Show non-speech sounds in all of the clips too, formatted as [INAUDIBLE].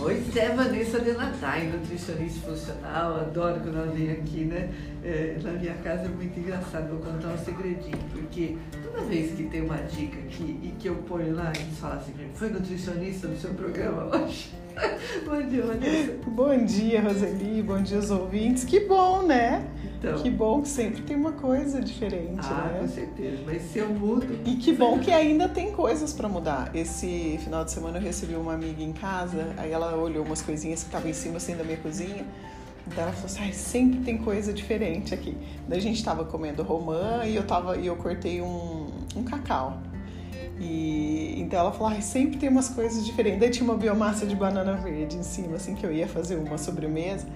Pois é, Vanessa de Natai, nutricionista funcional, adoro quando ela vem aqui, né? É, na minha casa é muito engraçado, vou contar um segredinho, porque toda vez que tem uma dica aqui e que eu ponho lá, eles falam assim, foi nutricionista no seu programa hoje? [LAUGHS] bom dia, Vanessa. Bom dia, Roseli, bom dia os ouvintes. Que bom, né? Então, Que bom que sempre tem uma coisa diferente, ah, com né? certeza, mas se eu mudo... E que bom que ainda tem coisas pra mudar. Esse final de semana eu recebi uma amiga em casa, aí ela olhou umas coisinhas que estavam em cima assim da minha cozinha. Então ela falou assim, Ai, sempre tem coisa diferente aqui. Daí a gente tava comendo romã e eu tava e eu cortei um, um cacau. E então ela falou, Ai, sempre tem umas coisas diferentes. Daí tinha uma biomassa de banana verde em cima, assim, que eu ia fazer uma sobremesa.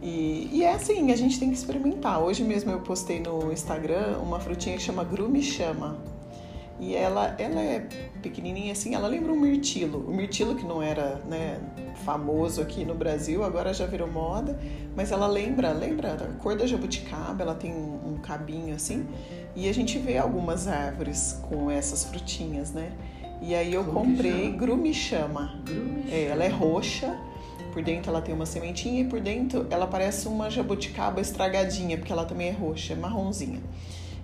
E, e é assim, a gente tem que experimentar. Hoje mesmo eu postei no Instagram uma frutinha que chama Grume Chama. E ela, ela é pequenininha assim, ela lembra um mirtilo. O mirtilo que não era né, famoso aqui no Brasil, agora já virou moda. Mas ela lembra, lembra a cor da jabuticaba, ela tem um, um cabinho assim. E a gente vê algumas árvores com essas frutinhas, né? E aí eu Como comprei chama? Grume Chama. Grume É, ela é roxa, por dentro ela tem uma sementinha e por dentro ela parece uma jabuticaba estragadinha, porque ela também é roxa, é marronzinha.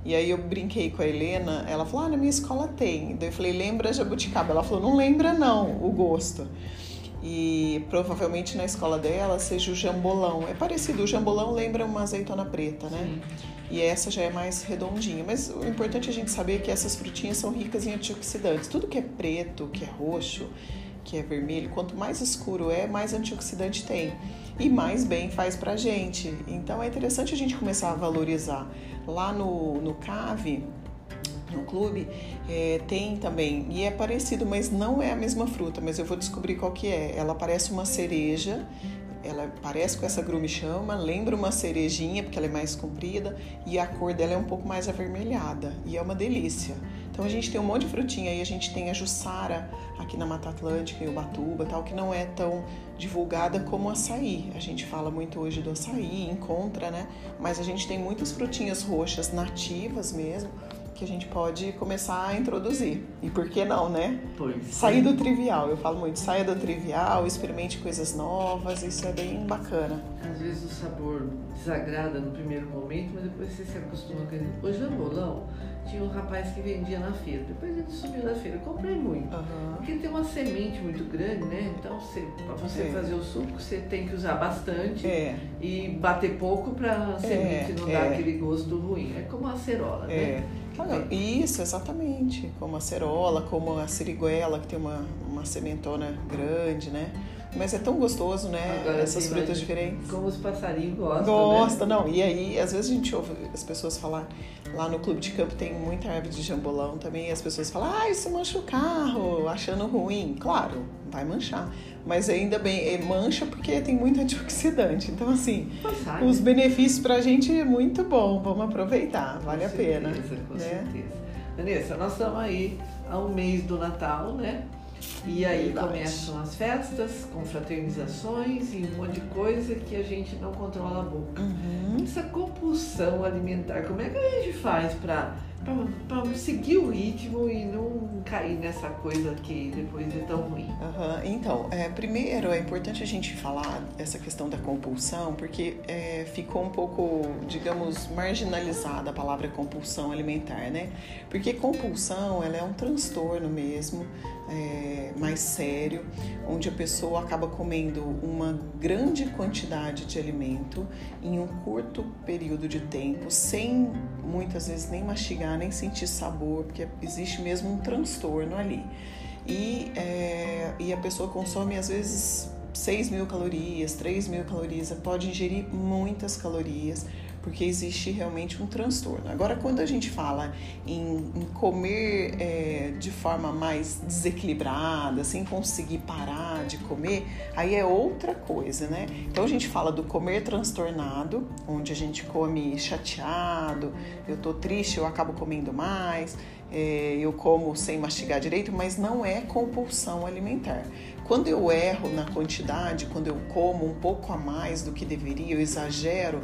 E aí eu brinquei com a Helena, ela falou, ah, na minha escola tem. Daí eu falei, lembra jabuticaba? Ela falou, não lembra não o gosto. E provavelmente na escola dela seja o jambolão. É parecido, o jambolão lembra uma azeitona preta, né? Sim. E essa já é mais redondinha. Mas o importante é a gente saber que essas frutinhas são ricas em antioxidantes. Tudo que é preto, que é roxo, que é vermelho, quanto mais escuro é, mais antioxidante tem. E mais bem faz pra gente. Então é interessante a gente começar a valorizar. Lá no, no CAVE, no clube, é, tem também, e é parecido, mas não é a mesma fruta, mas eu vou descobrir qual que é. Ela parece uma cereja, ela parece com essa grume chama, lembra uma cerejinha, porque ela é mais comprida, e a cor dela é um pouco mais avermelhada, e é uma delícia. Então a gente tem um monte de frutinha aí, a gente tem a Jussara aqui na Mata Atlântica e Ubatuba, tal, que não é tão divulgada como o açaí. A gente fala muito hoje do açaí, encontra, né? Mas a gente tem muitas frutinhas roxas nativas mesmo que a gente pode começar a introduzir. E por que não, né? Pois. Sair do trivial. Eu falo muito, saia do trivial, experimente coisas novas, isso é bem bacana. Às vezes o sabor desagrada no primeiro momento, mas depois você se acostuma com ele. O jambolão tinha um rapaz que vendia na feira. Depois ele sumiu da feira. Eu comprei muito. Aham. Porque tem uma semente muito grande, né? Então, para você É. fazer o suco, você tem que usar bastante É, e bater pouco para a semente não dar é. aquele gosto ruim. É como a acerola, é. né? Ah, Isso, exatamente. Como a cerola, como a siriguela, que tem uma, uma sementona grande, né? Mas é tão gostoso, né? Agora Essas frutas diferentes. Como os passarinhos gostam, Gosta, né? não. E aí, às vezes a gente ouve as pessoas falar, lá no clube de campo tem muita árvore de jambolão também, e as pessoas falam, ah, isso mancha o carro, achando ruim. Claro, vai manchar. Mas ainda bem, é, mancha porque tem muito [LAUGHS] antioxidante. Então, assim, Passar, os né? benefícios pra gente é muito bom. Vamos aproveitar, vale Com a pena. certeza, Com né? certeza. Vanessa, nós estamos aí há um mês do Natal, né? E aí Verdade. começam as festas, confraternizações e um monte de coisa que a gente não controla a boca. Uhum. Essa compulsão alimentar, como é que a gente faz para seguir o ritmo e não cair nessa coisa que depois é tão ruim? Aham, Então, é, primeiro é importante a gente falar essa questão da compulsão, porque é, ficou um pouco, digamos, marginalizada a palavra compulsão alimentar, né? Porque compulsão, ela é um transtorno mesmo, é, mais sério, onde a pessoa acaba comendo uma grande quantidade de alimento em um curto período de tempo, sem muitas vezes nem mastigar, nem sentir sabor, porque existe mesmo um transtorno ali. E, é, e a pessoa consome às vezes 6 mil calorias, 3 mil calorias, pode ingerir muitas calorias, porque existe realmente um transtorno. Agora, quando a gente fala em, em comer é, de forma mais desequilibrada, sem conseguir parar de comer, aí é outra coisa, né? Então a gente fala do comer transtornado, onde a gente come chateado, eu tô triste, eu acabo comendo mais, é, eu como sem mastigar direito, mas não é compulsão alimentar. Quando eu erro na quantidade, quando eu como um pouco a mais do que deveria, eu exagero,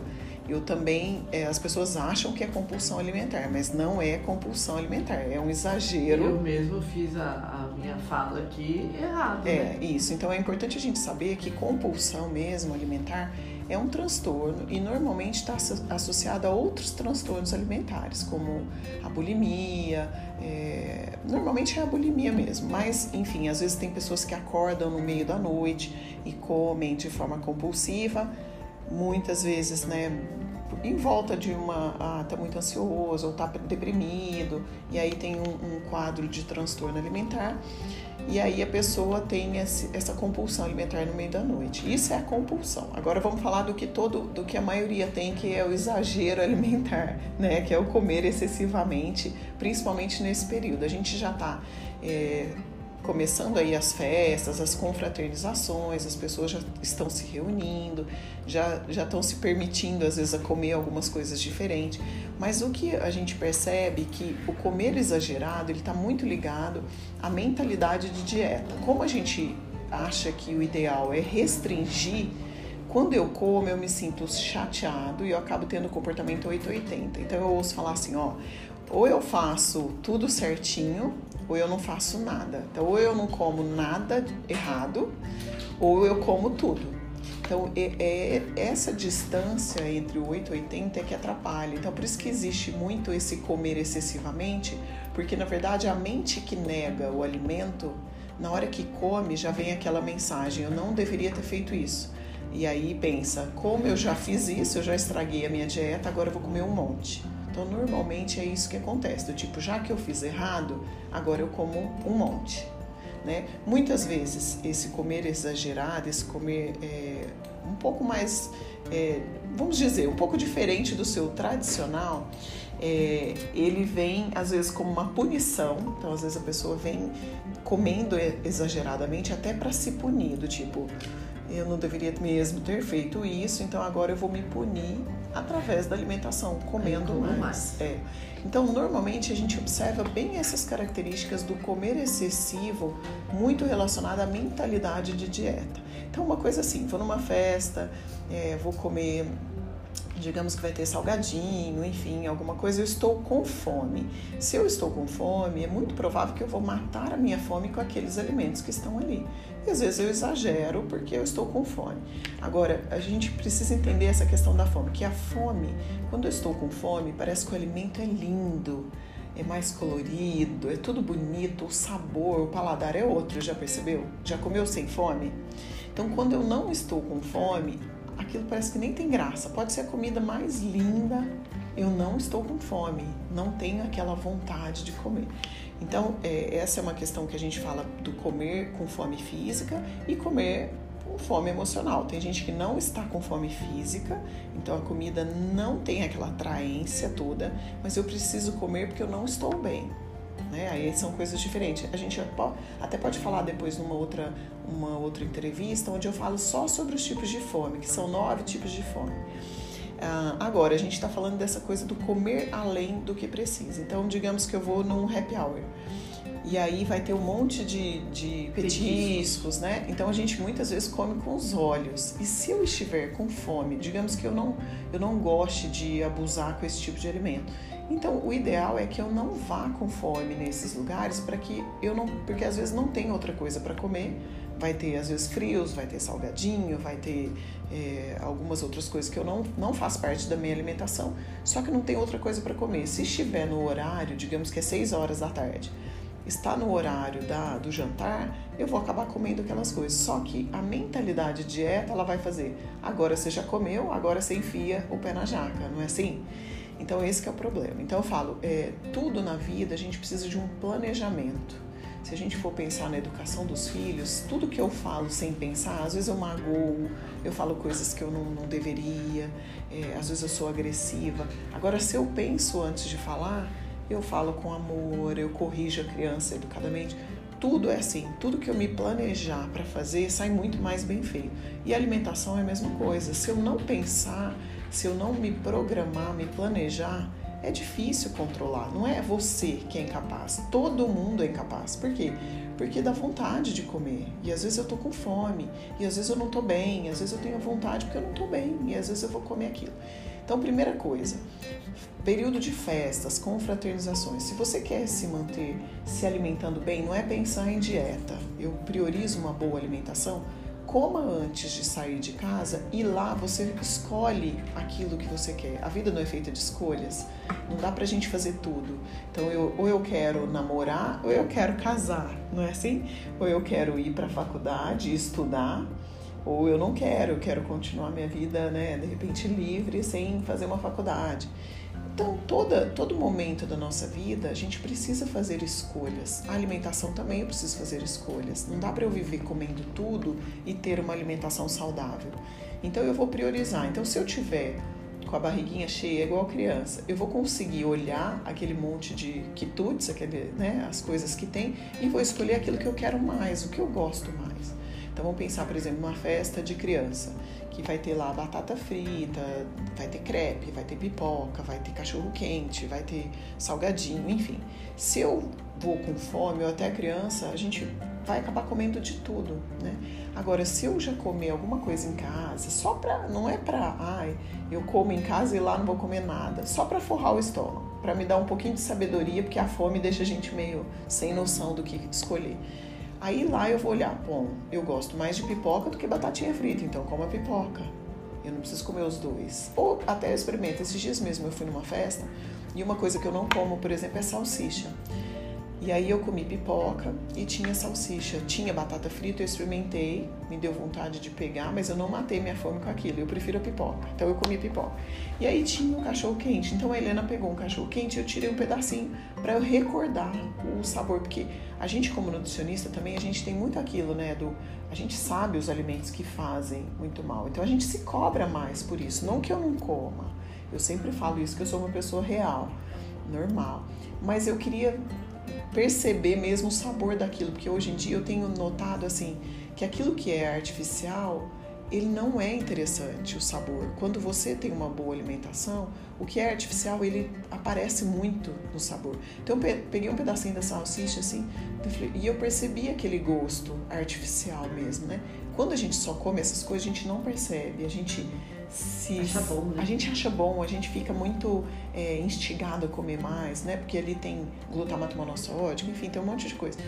eu também, é, as pessoas acham que é compulsão alimentar, mas não é compulsão alimentar, é um exagero. Eu mesmo fiz a, a minha fala aqui errado. É, né? isso. Então é importante a gente saber que compulsão mesmo alimentar é um transtorno e normalmente está associado a outros transtornos alimentares, como a bulimia, é, normalmente é a bulimia mesmo, mas enfim, às vezes tem pessoas que acordam no meio da noite e comem de forma compulsiva, muitas vezes, né, em volta de uma, ah, tá muito ansioso ou tá deprimido, e aí tem um, um quadro de transtorno alimentar. E aí a pessoa tem esse, essa compulsão alimentar no meio da noite. Isso é a compulsão. Agora vamos falar do que todo, do que a maioria tem, que é o exagero [LAUGHS] alimentar, né? Que é o comer excessivamente, principalmente nesse período. A gente já está é, começando aí as festas, as confraternizações, as pessoas já estão se reunindo, já, já estão se permitindo às vezes a comer algumas coisas diferentes. Mas o que a gente percebe é que o comer exagerado ele está muito ligado à mentalidade de dieta. Como a gente acha que o ideal é restringir, quando eu como eu me sinto chateado e eu acabo tendo comportamento 880. Então eu ouço falar assim, ó, ou eu faço tudo certinho ou eu não faço nada. Então, ou eu não como nada errado, ou eu como tudo. Então, é, é essa distância entre o 8 e 80 é que atrapalha. Então, por isso que existe muito esse comer excessivamente, porque na verdade a mente que nega o alimento, na hora que come, já vem aquela mensagem: eu não deveria ter feito isso. E aí pensa, como eu já fiz isso, eu já estraguei a minha dieta, agora eu vou comer um monte. Então, normalmente é isso que acontece, do tipo, já que eu fiz errado, agora eu como um monte. Né? Muitas vezes esse comer exagerado, esse comer é, um pouco mais, é, vamos dizer, um pouco diferente do seu tradicional, é, ele vem às vezes como uma punição. Então, às vezes a pessoa vem comendo exageradamente até para se punir, do tipo, eu não deveria mesmo ter feito isso, então agora eu vou me punir através da alimentação, comendo mais. mais. É. Então, normalmente a gente observa bem essas características do comer excessivo, muito relacionada à mentalidade de dieta. Então, uma coisa assim, vou numa festa, é, vou comer digamos que vai ter salgadinho, enfim, alguma coisa, eu estou com fome. Se eu estou com fome, é muito provável que eu vou matar a minha fome com aqueles alimentos que estão ali. E às vezes eu exagero porque eu estou com fome. Agora, a gente precisa entender essa questão da fome, que a fome, quando eu estou com fome, parece que o alimento é lindo, é mais colorido, é tudo bonito, o sabor, o paladar é outro, já percebeu? Já comeu sem fome? Então, quando eu não estou com fome, aquilo parece que nem tem graça. Pode ser a comida mais linda, eu não estou com fome, não tenho aquela vontade de comer. Então, é, essa é uma questão que a gente fala do comer com fome física e comer com fome emocional. Tem gente que não está com fome física, então a comida não tem aquela atraência toda, mas eu preciso comer porque eu não estou bem. Né? Aí são coisas diferentes. A gente até pode falar depois numa outra, uma outra entrevista onde eu falo só sobre os tipos de fome, que são nove tipos de fome. Uh, agora, a gente está falando dessa coisa do comer além do que precisa. Então, digamos que eu vou num happy hour. E aí vai ter um monte de, de petiscos, né? Então a gente muitas vezes come com os olhos. E se eu estiver com fome, digamos que eu não, eu não goste de abusar com esse tipo de alimento. Então o ideal é que eu não vá com fome nesses lugares para que eu não. Porque às vezes não tem outra coisa para comer. Vai ter às vezes frios, vai ter salgadinho, vai ter é, algumas outras coisas que eu não, não faz parte da minha alimentação, só que não tem outra coisa para comer. Se estiver no horário, digamos que é 6 horas da tarde, está no horário da, do jantar, eu vou acabar comendo aquelas coisas. Só que a mentalidade dieta, ela vai fazer, agora você já comeu, agora você enfia o pé na jaca, não é assim? Então esse é o problema. Então eu falo, é, tudo na vida a gente precisa de um planejamento. Se a gente for pensar na educação dos filhos, tudo que eu falo sem pensar, às vezes eu magoo, eu falo coisas que eu não, não deveria, é, às vezes eu sou agressiva. Agora, se eu penso antes de falar, eu falo com amor, eu corrijo a criança educadamente. Tudo é assim, tudo que eu me planejar para fazer sai muito mais bem feito. E alimentação é a mesma coisa. Se eu não pensar, se eu não me programar, me planejar, é difícil controlar. Não é você que é incapaz, todo mundo é incapaz. Por quê? Porque dá vontade de comer. E às vezes eu tô com fome, e às vezes eu não tô bem, às vezes eu tenho vontade porque eu não tô bem, e às vezes eu vou comer aquilo. Então, primeira coisa, período de festas, confraternizações. Se você quer se manter se alimentando bem, não é pensar em dieta. Eu priorizo uma boa alimentação coma antes de sair de casa e lá você escolhe aquilo que você quer. A vida não é feita de escolhas. Não dá pra gente fazer tudo. Então, eu, ou eu quero namorar, ou eu quero casar, não é assim? Ou eu quero ir para a faculdade estudar, ou eu não quero, eu quero continuar minha vida, né, de repente livre, sem fazer uma faculdade. Então, toda, todo momento da nossa vida, a gente precisa fazer escolhas. A alimentação também eu preciso fazer escolhas. Não dá para eu viver comendo tudo e ter uma alimentação saudável. Então, eu vou priorizar. Então, se eu tiver com a barriguinha cheia, igual criança, eu vou conseguir olhar aquele monte de quitutes, aquele, né, as coisas que tem, e vou escolher aquilo que eu quero mais, o que eu gosto mais. Então, vamos pensar, por exemplo, uma festa de criança que vai ter lá batata frita, vai ter crepe, vai ter pipoca, vai ter cachorro quente, vai ter salgadinho, enfim. Se eu vou com fome ou até criança, a gente vai acabar comendo de tudo, né? Agora, se eu já comer alguma coisa em casa, só pra, não é pra, ai, eu como em casa e lá não vou comer nada, só pra forrar o estômago, para me dar um pouquinho de sabedoria, porque a fome deixa a gente meio sem noção do que escolher. Aí lá eu vou olhar, bom, eu gosto mais de pipoca do que batatinha frita, então como a pipoca. Eu não preciso comer os dois. Ou até eu experimento. Esses dias mesmo eu fui numa festa e uma coisa que eu não como, por exemplo, é salsicha. E aí eu comi pipoca e tinha salsicha, tinha batata frita, eu experimentei, me deu vontade de pegar, mas eu não matei minha fome com aquilo, eu prefiro a pipoca. Então eu comi pipoca. E aí tinha um cachorro quente, então a Helena pegou um cachorro quente e eu tirei um pedacinho para eu recordar o sabor, porque a gente como nutricionista também, a gente tem muito aquilo, né, do a gente sabe os alimentos que fazem muito mal. Então a gente se cobra mais por isso, não que eu não coma. Eu sempre falo isso que eu sou uma pessoa real, normal. Mas eu queria perceber mesmo o sabor daquilo, porque hoje em dia eu tenho notado assim que aquilo que é artificial ele não é interessante o sabor. Quando você tem uma boa alimentação, o que é artificial ele aparece muito no sabor. Então eu peguei um pedacinho da salsicha assim e eu percebi aquele gosto artificial mesmo, né? Quando a gente só come essas coisas, a gente não percebe, a gente se acha bom, né? a gente acha bom, a gente fica muito é, instigado a comer mais, né? Porque ali tem glutamato monossódico, enfim, tem um monte de coisa.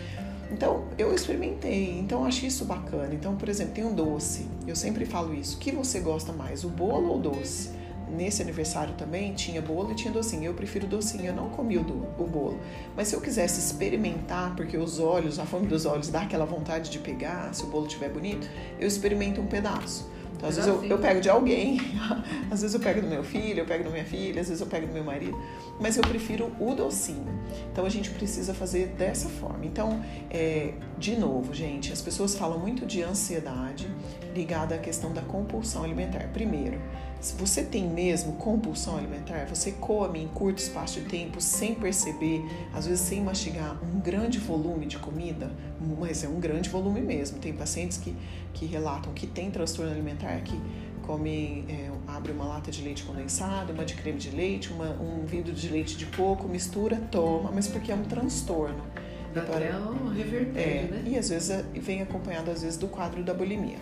Então, eu experimentei, então eu achei isso bacana. Então, por exemplo, tem um doce, eu sempre falo isso. O que você gosta mais, o bolo ou o doce? Nesse aniversário também tinha bolo e tinha docinho. Eu prefiro docinho, eu não comi o, do, o bolo. Mas se eu quisesse experimentar, porque os olhos, a fome dos olhos dá aquela vontade de pegar, se o bolo estiver bonito, eu experimento um pedaço. Então, às vezes eu, eu, pego de alguém, [LAUGHS] às vezes eu pego do meu filho, eu pego da minha filha, às vezes eu pego do meu marido, mas eu prefiro o docinho. Então a gente precisa fazer dessa forma. Então, é, de novo, gente, as pessoas falam muito de ansiedade ligada à questão da compulsão alimentar. Primeiro, se você tem mesmo compulsão alimentar, você come em curto espaço de tempo sem perceber, às vezes sem mastigar um grande volume de comida, mas é um grande volume mesmo. Tem pacientes que, que relatam que tem transtorno alimentar, que come, é, abre uma lata de leite condensado, uma de creme de leite, uma, um vidro de leite de coco, mistura, toma, mas porque é um transtorno. Então, é um revertério, é, né? E às vezes é, vem acompanhado às vezes do quadro da bulimia.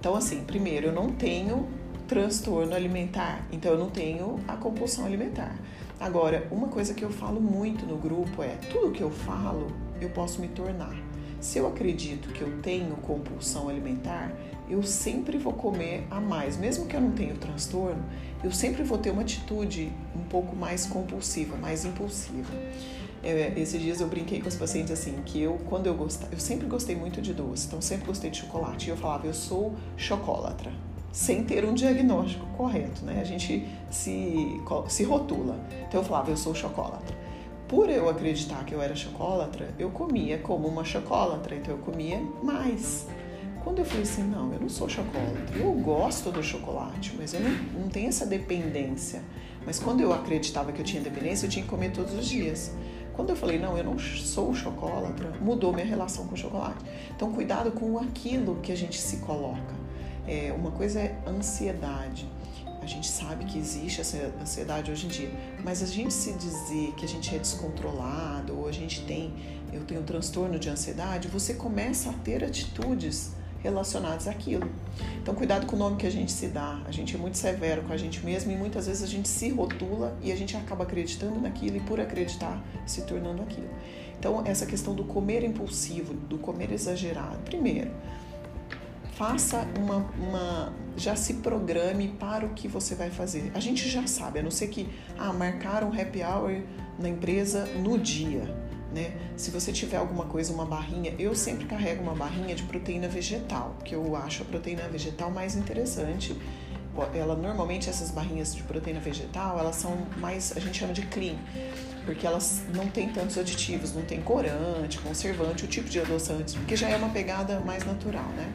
Então, assim, primeiro, eu não tenho transtorno alimentar, então eu não tenho a compulsão alimentar. Agora, uma coisa que eu falo muito no grupo é: tudo que eu falo, eu posso me tornar. Se eu acredito que eu tenho compulsão alimentar, eu sempre vou comer a mais. Mesmo que eu não tenha transtorno, eu sempre vou ter uma atitude um pouco mais compulsiva, mais impulsiva. É, esses dias eu brinquei com os pacientes assim, que eu, quando eu gostava, eu sempre gostei muito de doce, então sempre gostei de chocolate. E eu falava, eu sou chocolatra sem ter um diagnóstico correto, né? A gente se, se rotula. Então eu falava, eu sou chocolatra. Por eu acreditar que eu era chocolatra, eu comia como uma chocolatra, então eu comia mais. Quando eu falei assim, não, eu não sou chocolatra, eu gosto do chocolate, mas eu não, não tenho essa dependência. Mas quando eu acreditava que eu tinha dependência, eu tinha que comer todos os dias. Quando eu falei, não, eu não sou chocolatra, mudou minha relação com o chocolate. Então, cuidado com aquilo que a gente se coloca. É, uma coisa é ansiedade. A gente sabe que existe essa ansiedade hoje em dia, mas a gente se dizer que a gente é descontrolado ou a gente tem, eu tenho um transtorno de ansiedade, você começa a ter atitudes relacionados àquilo. Então, cuidado com o nome que a gente se dá. A gente é muito severo com a gente mesmo e muitas vezes a gente se rotula e a gente acaba acreditando naquilo e, por acreditar, se tornando aquilo. Então, essa questão do comer impulsivo, do comer exagerado. Primeiro, faça uma, uma, já se programe para o que você vai fazer. A gente já sabe, a não ser que ah, marcaram um happy hour na empresa no dia. Né? Se você tiver alguma coisa, uma barrinha, eu sempre carrego uma barrinha de proteína vegetal, que eu acho a proteína vegetal mais interessante. Ela normalmente essas barrinhas de proteína vegetal, elas são mais, a gente chama de clean, porque elas não tem tantos aditivos, não tem corante, conservante, o tipo de adoçantes, porque já é uma pegada mais natural, né?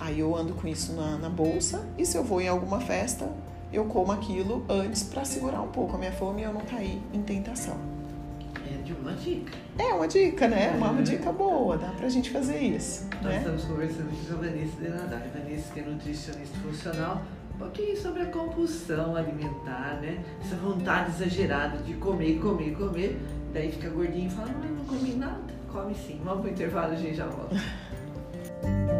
Aí eu ando com isso na, na bolsa e se eu vou em alguma festa, eu como aquilo antes para segurar um pouco a minha fome e eu não cair em tentação. É de uma dica. É uma dica, né? Uma, uma dica boa, dá pra gente fazer isso. Nós né? estamos conversando com a Vanessa Denadar. Vanessa, que é nutricionista funcional, um pouquinho sobre a compulsão alimentar, né? Essa vontade exagerada de comer, comer, comer. Daí fica gordinho e fala, não, não comi nada. Come sim. Vamos pro intervalo, a gente já volta. [LAUGHS]